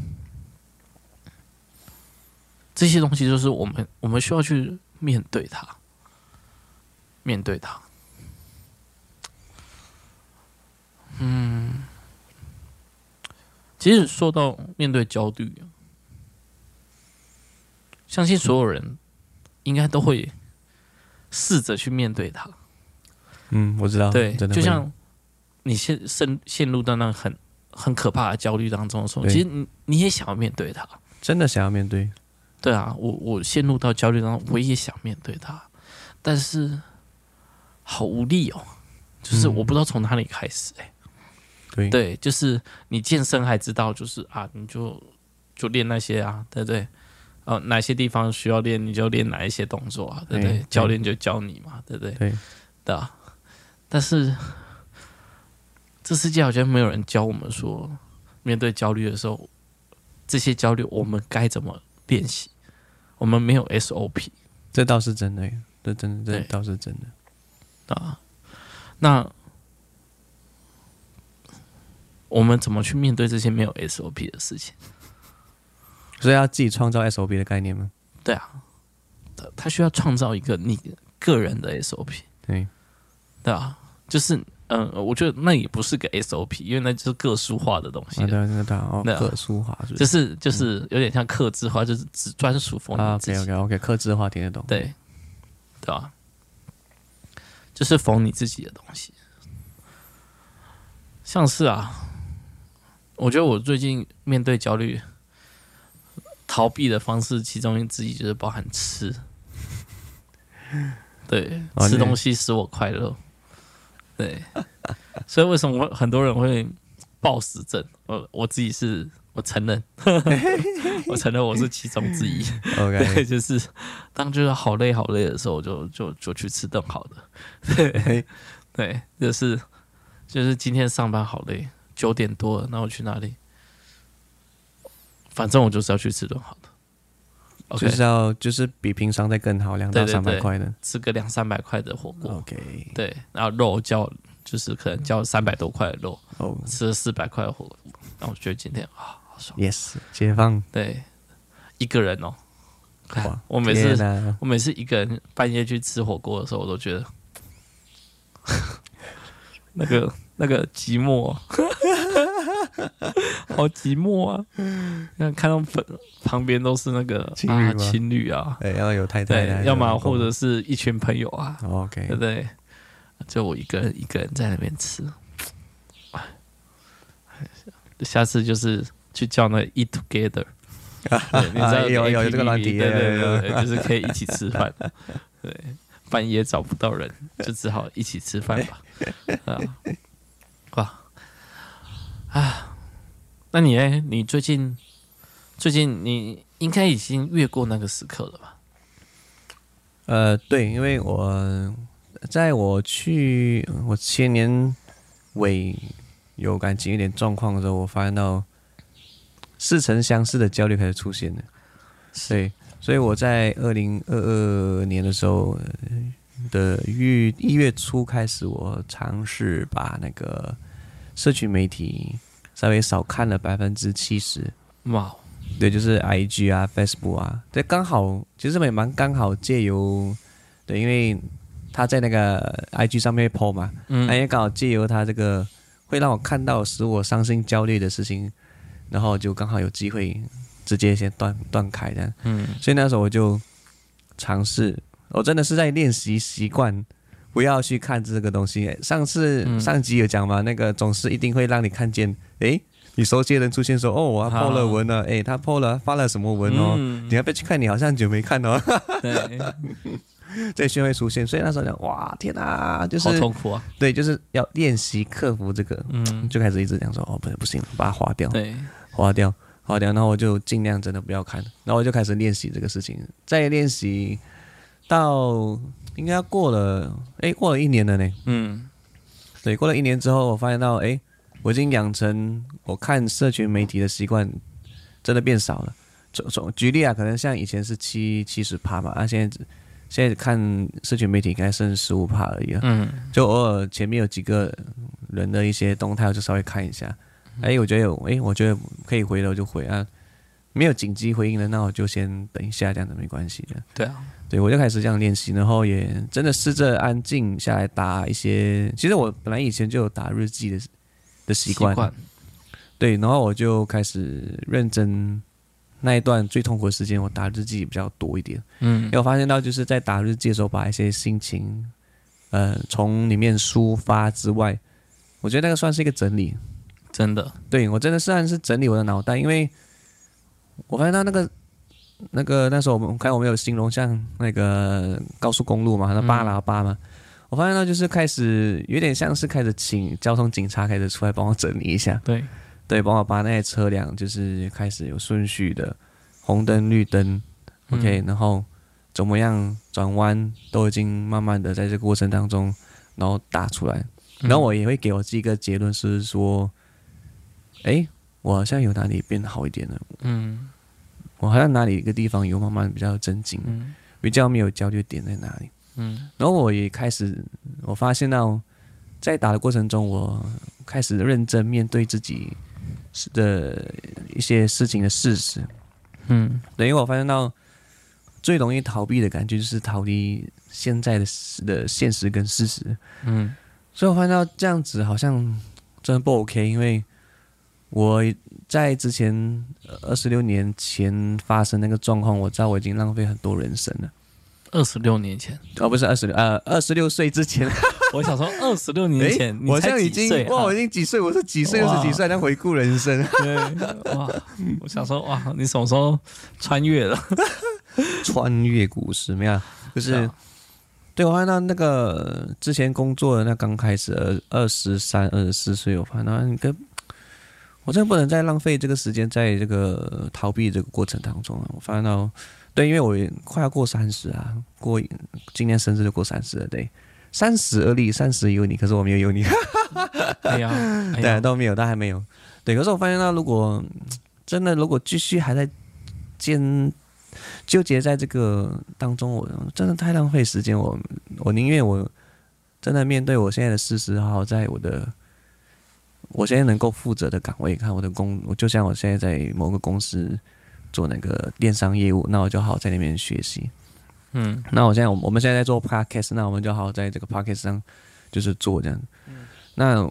[SPEAKER 1] 这些东西就是我们我们需要去面对它，面对它。嗯，其实说到面对焦虑，相信所有人应该都会试着去面对它。
[SPEAKER 2] 嗯，我知道，对，
[SPEAKER 1] 就像你陷陷陷入到那很很可怕的焦虑当中的时候，其实你你也想要面对它。
[SPEAKER 2] 真的想要面对，
[SPEAKER 1] 对啊，我我陷入到焦虑当中，我也想面对它，但是好无力哦，就是我不知道从哪里开始哎、
[SPEAKER 2] 对
[SPEAKER 1] 对，就是你健身还知道，就是啊，你就就练那些啊，对不对？哦、哪些地方需要练，你就练哪一些动作啊，对不对？
[SPEAKER 2] 对
[SPEAKER 1] 教练就教你嘛，对不对？
[SPEAKER 2] 对，
[SPEAKER 1] 的啊。但是这世界好像没有人教我们说，面对焦虑的时候，这些焦虑我们该怎么练习？我们没有 SOP，
[SPEAKER 2] 这倒是真的，这真的这
[SPEAKER 1] 对
[SPEAKER 2] 倒是真的。
[SPEAKER 1] 啊。那我们怎么去面对这些没有 SOP 的事情？
[SPEAKER 2] 所以要自己创造 SOP 的概念吗？
[SPEAKER 1] 对啊，他他需要创造一个你个人的 SOP，
[SPEAKER 2] 对，
[SPEAKER 1] 对啊，就是嗯，我觉得那也不是个 SOP，因为那就是个数化的东西
[SPEAKER 2] 啊，对，那个对哦，
[SPEAKER 1] 对啊。
[SPEAKER 2] 个书化？
[SPEAKER 1] 就是？是就是有点像客制化，就是只专属 for
[SPEAKER 2] 啊，OK
[SPEAKER 1] 己
[SPEAKER 2] ，OK OK，克制化听得懂，
[SPEAKER 1] 对，对啊？就是缝你自己的东西，像是啊，我觉得我最近面对焦虑，逃避的方式，其中之一就是包含吃，对，吃东西使我快乐，对，所以为什么很多人会暴食症？我我自己是我承认，我承认我是其中之一。对
[SPEAKER 2] ，，OK，
[SPEAKER 1] 就是当觉得好累好累的时候，就就就去吃顿好的。对，对，就是就是今天上班好累，九点多了，那我去哪里？反正我就是要去吃顿好的。OK，
[SPEAKER 2] 就是要就是比平常再更好，两到三百块的。
[SPEAKER 1] 吃个两三百块的火锅。
[SPEAKER 2] ，OK，
[SPEAKER 1] 对，然后肉叫就是可能叫三百多块的肉，
[SPEAKER 2] 哦。
[SPEAKER 1] 吃了四百块的火锅，那我觉得今天啊好爽。
[SPEAKER 2] ，Yes，解放，
[SPEAKER 1] 对，一个人哦，
[SPEAKER 2] 哇，
[SPEAKER 1] 我每次我每次一个人半夜去吃火锅的时候，我都觉得 那个那个寂寞，好寂寞啊！那看到旁旁边都是那个啊
[SPEAKER 2] 情侣吗
[SPEAKER 1] 情侣啊，
[SPEAKER 2] 对，要有太太对，
[SPEAKER 1] 要
[SPEAKER 2] 么
[SPEAKER 1] 或者是一群朋友啊，对
[SPEAKER 2] OK，对
[SPEAKER 1] 不对？就我一个人一个人在那边吃，哎下次就是去叫那个 Eat Together。对你知道
[SPEAKER 2] 有有有这个软
[SPEAKER 1] APP
[SPEAKER 2] 体
[SPEAKER 1] 对对对，就是可以一起吃饭。对，半夜找不到人，就只好一起吃饭吧。啊，哇啊！那你呢？你最近最近你应该已经越过那个时刻了吧？
[SPEAKER 2] 呃，对，因为我在我去我前年尾有感情有点状况的时候，我发现到似曾相识的焦虑开始出现了。对，所以我在二零二二年的时候呃的月一月初开始，我尝试把那个社群媒体稍微少看了百分之七十。
[SPEAKER 1] 哇，
[SPEAKER 2] 对，就是 I G 啊，Facebook 啊，对，刚好其实也蛮刚好借由，对，因为他在那个 I G 上面 po 嘛，
[SPEAKER 1] 嗯。
[SPEAKER 2] 那也刚好借由他这个会让我看到使我伤心焦虑的事情，然后就刚好有机会直接先断断开这样，
[SPEAKER 1] 嗯。
[SPEAKER 2] 所以那时候我就尝试，我真的是在练习习惯不要去看这个东西。上次、嗯、上集有讲嘛，那个总是一定会让你看见，诶，你熟悉的人出现说，哦，我 po 了文了，诶，他 po 了发了什么文哦，嗯、你要不要去看？你好像很久没看哦。对。这些会出现，所以那时候讲哇天哪，就是
[SPEAKER 1] 好痛苦啊！
[SPEAKER 2] 对，就是要练习克服这个，嗯，就开始一直讲说哦，不行不行，把它划掉，对，划掉，划掉，然后我就尽量真的不要看，然后我就开始练习这个事情，再练习到应该过了，哎，过了一年了呢，嗯，对，过了一年之后，我发现到，哎，我已经养成我看社群媒体的习惯，真的变少了。总总举例啊，可能像以前是七七十趴嘛，啊，现在。现在看社群媒体应该剩十五趴而已了，嗯，就偶尔前面有几个人的一些动态，我就稍微看一下。哎、嗯，我觉得有，哎，我觉得可以回的我就回啊，没有紧急回应的，那我就先等一下，这样子没关系的。
[SPEAKER 1] 对啊，
[SPEAKER 2] 对，我就开始这样练习，然后也真的试着安静下来打一些。其实我本来以前就有打日记的的习惯。对，然后我就开始认真。那一段最痛苦的时间，我打日记比较多一点。嗯，因为我发现到就是在打日记的时候，把一些心情，呃，从里面抒发之外，我觉得那个算是一个整理。
[SPEAKER 1] 真的，
[SPEAKER 2] 对，我真的算是整理我的脑袋，因为我发现到那个那个那时候我们看我们有形容像那个高速公路嘛，那巴拉巴嘛，嗯、我发现到就是开始有点像是开始请交通警察开始出来帮我整理一下。
[SPEAKER 1] 对。
[SPEAKER 2] 对，帮我把那些车辆就是开始有顺序的红灯、绿灯，OK，嗯，然后怎么样转弯都已经慢慢的在这个过程当中，然后打出来，然后我也会给我自己一个结论是说，哎，我好像有哪里变得好一点了，嗯，我好像哪里一个地方有慢慢比较镇静，嗯，比较没有焦虑点在哪里，嗯，然后我也开始我发现到在打的过程中，我开始认真面对自己。是的一些事情的事实，嗯，等于我发现到最容易逃避的感觉就是逃离现在的的现实跟事实，嗯，所以我发现到这样子好像真的不 OK，因为我在之前二十六年前发生那个状况，我知道我已经浪费很多人生了。
[SPEAKER 1] 二十六年前
[SPEAKER 2] 哦，不是二十六，呃，二十六岁之前。
[SPEAKER 1] 我想说，二十六年前，
[SPEAKER 2] 我现在已经哇，我已经几岁？我是几岁？又是几岁？在回顾人生。
[SPEAKER 1] 对，哇，我想说，哇，你什么时候穿越了？
[SPEAKER 2] 穿越古时没有？就是，啊、对我看到那个之前工作的那刚开始二二十三、二十四岁，我发现到你跟，我真的不能再浪费这个时间在这个逃避这个过程当中了。我发现到。对，因为我快要过三十啊，过今年生日就过三十了。对，三十而立，三十有你，可是我没有有你。
[SPEAKER 1] 哎呀，
[SPEAKER 2] 对啊，都没有，都还没有。对，可是我发现到，如果真的如果继续还在坚纠结在这个当中，我真的太浪费时间。我我宁愿我真的面对我现在的事实，好好在我的我现在能够负责的岗位，看我的工，我就像我现在在某个公司。做那个电商业务，那我就好在那边学习。嗯，那我现在我们现在在做 podcast，那我们就好在这个 podcast 上就是做这样。嗯，那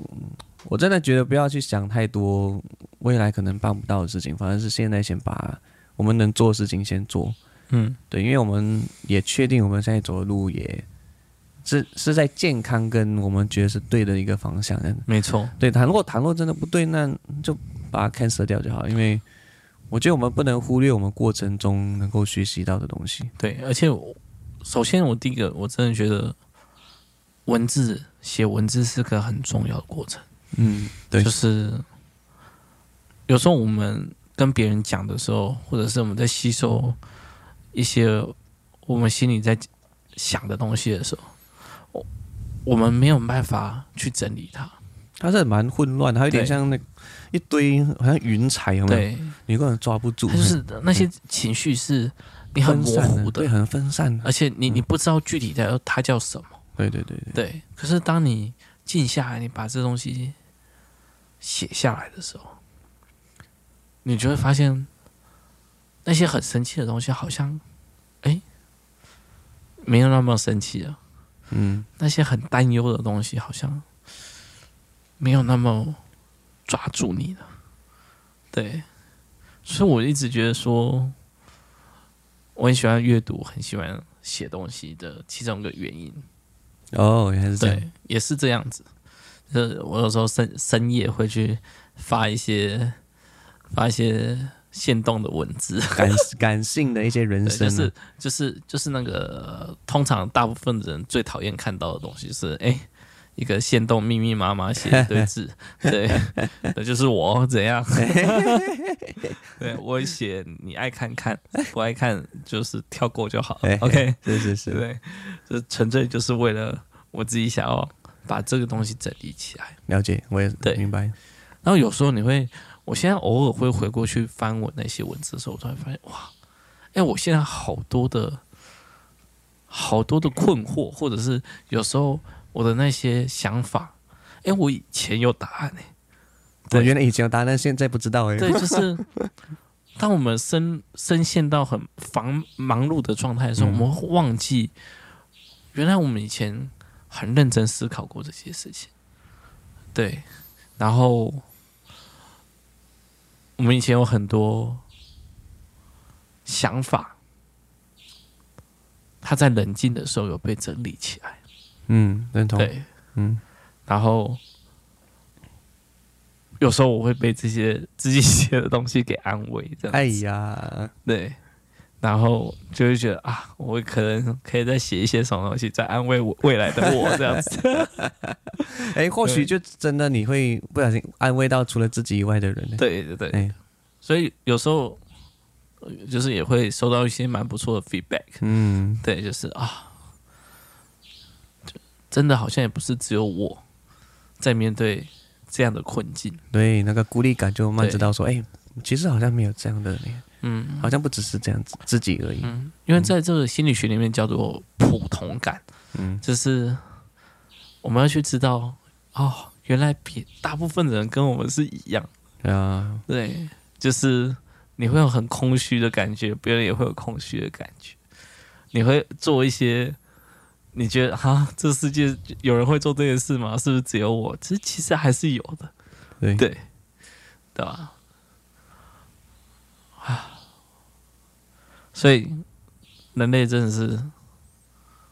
[SPEAKER 2] 我真的觉得不要去想太多未来可能办不到的事情，反正是现在先把我们能做的事情先做。嗯，对，因为我们也确定我们现在走的路也是是在健康跟我们觉得是对的一个方向。
[SPEAKER 1] 没错，
[SPEAKER 2] 对，倘若倘若真的不对，那就把它 cancel 掉就好，因为。我觉得我们不能忽略我们过程中能够学习到的东西。
[SPEAKER 1] 对，而且首先我第一个，我真的觉得文字写文字是个很重要的过程。嗯，对，就是有时候我们跟别人讲的时候，或者是我们在吸收一些我们心里在想的东西的时候，我我们没有办法去整理它，
[SPEAKER 2] 它是蛮混乱，它有点像那。一堆好像云彩，有没有？对，你根本抓不住。
[SPEAKER 1] 就是那些 情绪是你很模糊的，
[SPEAKER 2] 对，很分散，
[SPEAKER 1] 而且你你不知道具体的它叫什么。
[SPEAKER 2] 对对对对。
[SPEAKER 1] 对，可是当你静下来，你把这东西写下来的时候，你就会发现那些很生气的东西，好像哎，没有那么生气了。嗯，那些很担忧的东西，好像没有那么。抓住你了，对，所以我一直觉得说，我很喜欢阅读，很喜欢写东西的其中一个原因。
[SPEAKER 2] 哦，原来是这样，
[SPEAKER 1] 对，也是这样子。就是我有时候深深夜会去发一些发一些限动的文字，
[SPEAKER 2] 感 感性的一些人生、啊，
[SPEAKER 1] 就是就是就是那个通常大部分人最讨厌看到的东西，就是哎。欸一个线动密密麻麻写一堆字，对，那就是我怎样？对，我写你爱看看，不爱看就是跳过就好了。OK，
[SPEAKER 2] 是是是，
[SPEAKER 1] 对，这纯粹就是为了我自己想要把这个东西整理起来。
[SPEAKER 2] 了解，我也对明白。
[SPEAKER 1] 然后有时候你会，我现在偶尔会回过去翻我那些文字的时候，我突然发现，哇，哎，我现在好多的好多的困惑，或者是有时候。我的那些想法，哎，我以前有答案哎，
[SPEAKER 2] 对，原来以前有答案，但现在不知道哎。
[SPEAKER 1] 对，就是当我们深深陷到很繁忙碌的状态的时候，嗯、我们会忘记原来我们以前很认真思考过这些事情。对，然后我们以前有很多想法，他在冷静的时候有被整理起来。
[SPEAKER 2] 嗯，认同。
[SPEAKER 1] 对，
[SPEAKER 2] 嗯，
[SPEAKER 1] 然后有时候我会被这些自己写的东西给安慰，这样。
[SPEAKER 2] 哎呀，
[SPEAKER 1] 对，然后就会觉得啊，我可能可以再写一些什么东西，再安慰我未来的我，这样子。
[SPEAKER 2] 哎，或许就真的你会不小心安慰到除了自己以外的人。
[SPEAKER 1] 对对对，哎，所以有时候就是也会收到一些蛮不错的 feedback。嗯，对，就是啊。真的好像也不是只有我在面对这样的困境，
[SPEAKER 2] 对，那个孤立感就慢慢知道说，哎、欸，其实好像没有这样的，嗯，好像不只是这样子自己而已。
[SPEAKER 1] 嗯，因为在这个心理学里面叫做普通感，嗯，就是我们要去知道，哦，原来别大部分的人跟我们是一样，对啊，对，就是你会有很空虚的感觉，别人也会有空虚的感觉，你会做一些。你觉得哈，这世界有人会做这件事吗？是不是只有我？其实其实还是有的，对对，对吧？啊，所以人类真的是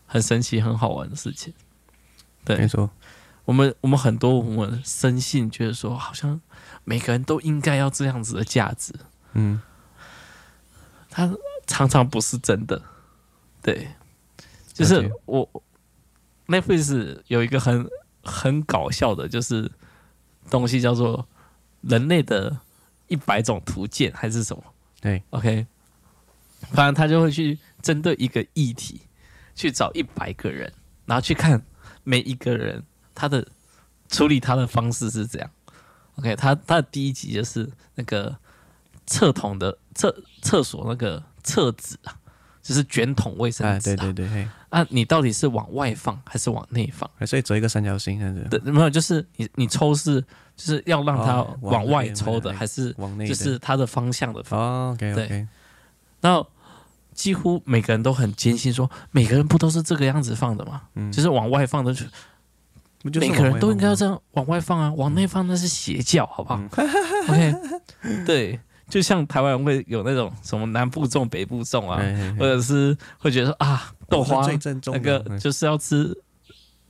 [SPEAKER 1] 很神奇、很好玩的事情。对，
[SPEAKER 2] 没错，
[SPEAKER 1] 我们我们很多我们深信觉得说，好像每个人都应该要这样子的价值。嗯，他常常不是真的，对。就是我，Netflix 有一个很很搞笑的，就是东西叫做人类的一百种图鉴还是什么？对，OK，反正他就会去针对一个议题去找一百个人，然后去看每一个人他的处理他的方式是怎样。OK，他他的第一集就是那个厕桶的厕厕所那个厕纸啊。就是卷筒卫生纸、啊啊，对对对，嘿，啊，你到底是往外放还是往内放？
[SPEAKER 2] 所以折一个三角形？
[SPEAKER 1] 对，没有，就是你你抽是就是要让它往外抽的，还是往内？就是它的方向的方。
[SPEAKER 2] 哦，OK OK。对，
[SPEAKER 1] 然后几乎每个人都很坚信说，每个人不都是这个样子放的吗？嗯，就是往外放的，就每个人都应该要这样往外放啊，往内放那是邪教，好不好、嗯？OK，对。就像台湾会有那种什么南部粽北部粽啊，嘿嘿嘿，或者是会觉得说啊豆花那个就是要吃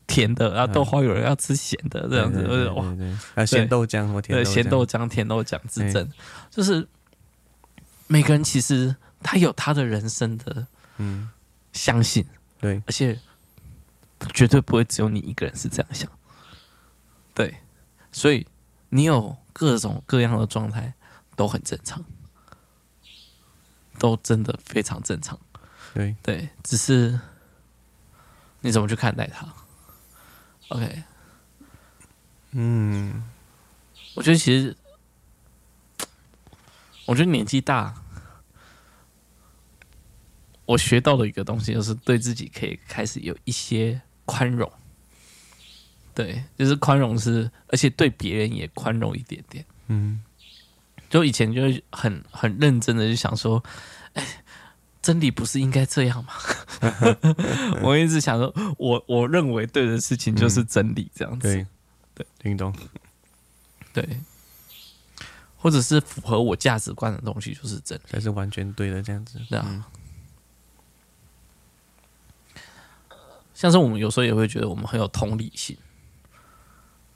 [SPEAKER 1] 甜的，然后豆花有人要吃咸的这样子，或者哇，
[SPEAKER 2] 咸豆浆或甜豆浆，
[SPEAKER 1] 咸豆浆、甜豆浆之争，就是每个人其实他有他的人生的嗯相信，对，而且绝对不会只有你一个人是这样想，对，所以你有各种各样的状态。都很正常，都真的非常正常。对。对，只是你怎么去看待它？OK，嗯，我觉得其实，我觉得年纪大，我学到的一个东西就是对自己可以开始有一些宽容。对，就是宽容是，而且对别人也宽容一点点。嗯。就以前就很很认真的就想说，哎，真理不是应该这样吗？我一直想说，我我认为对的事情就是真理，这样子。
[SPEAKER 2] 对，对，听懂。
[SPEAKER 1] 对，或者是符合我价值观的东西就是真，
[SPEAKER 2] 才是完全对的这样子。对啊。
[SPEAKER 1] 像是我们有时候也会觉得我们很有同理心，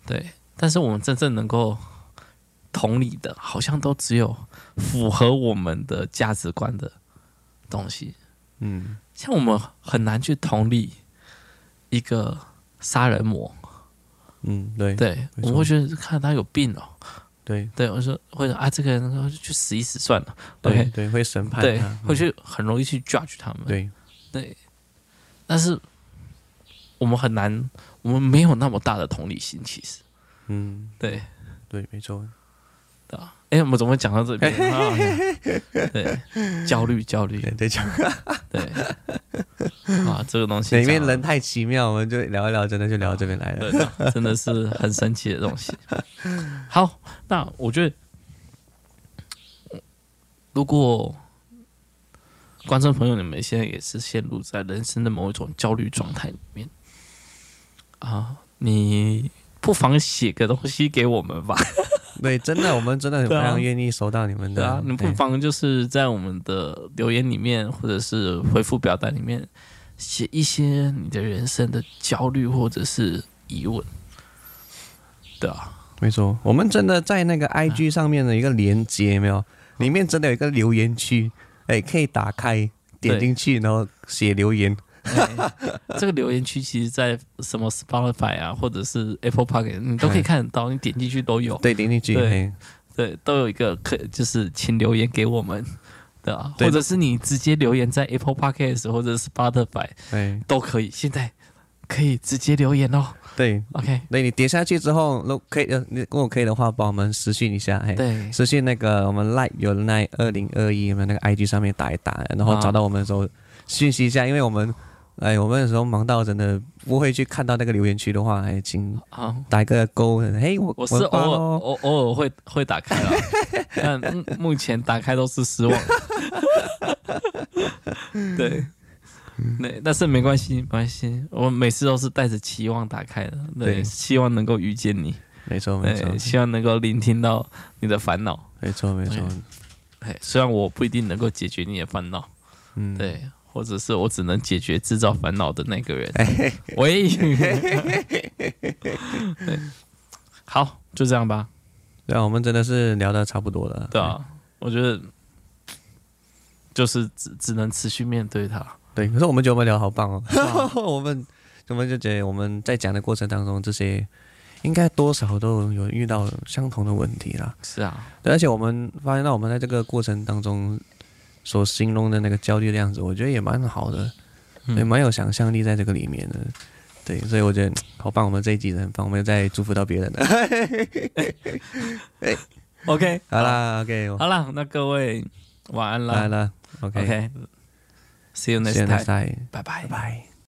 [SPEAKER 1] 对，但是我们真正能够同理的，好像都只有符合我们的价值观的东西。
[SPEAKER 2] 嗯，
[SPEAKER 1] 像我们很难去同理一个杀人魔。
[SPEAKER 2] 嗯，对对，
[SPEAKER 1] 我们会觉得看他有病哦。
[SPEAKER 2] 对
[SPEAKER 1] 对，我说或者啊，这个人去死一死算了。对
[SPEAKER 2] 对，会审判
[SPEAKER 1] 对
[SPEAKER 2] 他，，
[SPEAKER 1] 会去很容易去 judge 他们。
[SPEAKER 2] 对，
[SPEAKER 1] 对，但是我们很难，我们没有那么大的同理心，其实。
[SPEAKER 2] 嗯，
[SPEAKER 1] 对
[SPEAKER 2] 对，没错。
[SPEAKER 1] 对啊，哎，我们怎么会讲到这边？啊 对，焦虑，焦虑
[SPEAKER 2] 对，，对，讲
[SPEAKER 1] 对啊，这个东西
[SPEAKER 2] 里面人太奇妙，我们就聊一聊，真的就聊到这边来了。
[SPEAKER 1] 对，真的是很神奇的东西。好，那我觉得，如果观众朋友你们现在也是陷入在人生的某一种焦虑状态里面啊，你不妨写个东西给我们吧。
[SPEAKER 2] 对，真的，我们真的非常愿意收到你们的。
[SPEAKER 1] 对啊，你不妨就是在我们的留言里面，或者是回复表单里面写一些你的人生的焦虑或者是疑问。对啊。
[SPEAKER 2] 没错，我们真的在那个 IG 上面的一个连接，没有，里面真的有一个留言区，哎，可以打开点进去，然后写留言。
[SPEAKER 1] 欸、这个留言区其实，在什么 Spotify 啊，或者是 Apple Podcast，你都可以看得到，你点进去都有。
[SPEAKER 2] 对，点进去，
[SPEAKER 1] 对，对，都有一个可，就是请留言给我们，对啊，或者是你直接留言在 Apple Podcast 或者是 Spotify，
[SPEAKER 2] 对，
[SPEAKER 1] 都可以。现在可以直接留言哦。
[SPEAKER 2] 对
[SPEAKER 1] ，OK，
[SPEAKER 2] 那你点下去之后，如果可以，呃，你如果可以的话，帮我们私信一下，嘿，
[SPEAKER 1] 对，
[SPEAKER 2] 私信那个我们 Like Your Night 二零二一，我们那个 IG 上面打一打，然后找到我们的时候讯息一下，因为我们。哎，我们有时候忙到真的不会去看到那个留言区的话，哎，请打一个勾。嘿，我
[SPEAKER 1] 我是偶尔偶偶尔会会打开了，但目前打开都是失望。对，那，但是没关系，没关系，我每次都是带着期望打开的，对，对。希望能够遇见你，
[SPEAKER 2] 没错没错，
[SPEAKER 1] 希望能够聆听到你的烦恼，
[SPEAKER 2] 没错没错。
[SPEAKER 1] 哎，虽然我不一定能够解决你的烦恼，嗯，对。或者是我只能解决制造烦恼的那个人。喂，好，就这样吧。
[SPEAKER 2] 对啊，我们真的是聊的差不多了。
[SPEAKER 1] 对啊，我觉得就是只只能持续面对他。
[SPEAKER 2] 对，可是我们觉得我们聊好棒哦。我们我们就觉得我们在讲的过程当中，这些应该多少都有遇到相同的问题啦。
[SPEAKER 1] 是啊，
[SPEAKER 2] 对，而且我们发现到我们在这个过程当中。所形容的那个焦虑的样子，我觉得也蛮好的，也蛮有想象力在这个里面的，对，所以我觉得好棒。我们这一集人很棒，我们再祝福到别人了。
[SPEAKER 1] 哎，OK，
[SPEAKER 2] 好啦，OK，
[SPEAKER 1] 好啦，那各位晚安啦，
[SPEAKER 2] 晚安啦，OK，See
[SPEAKER 1] you next time，拜拜，拜拜。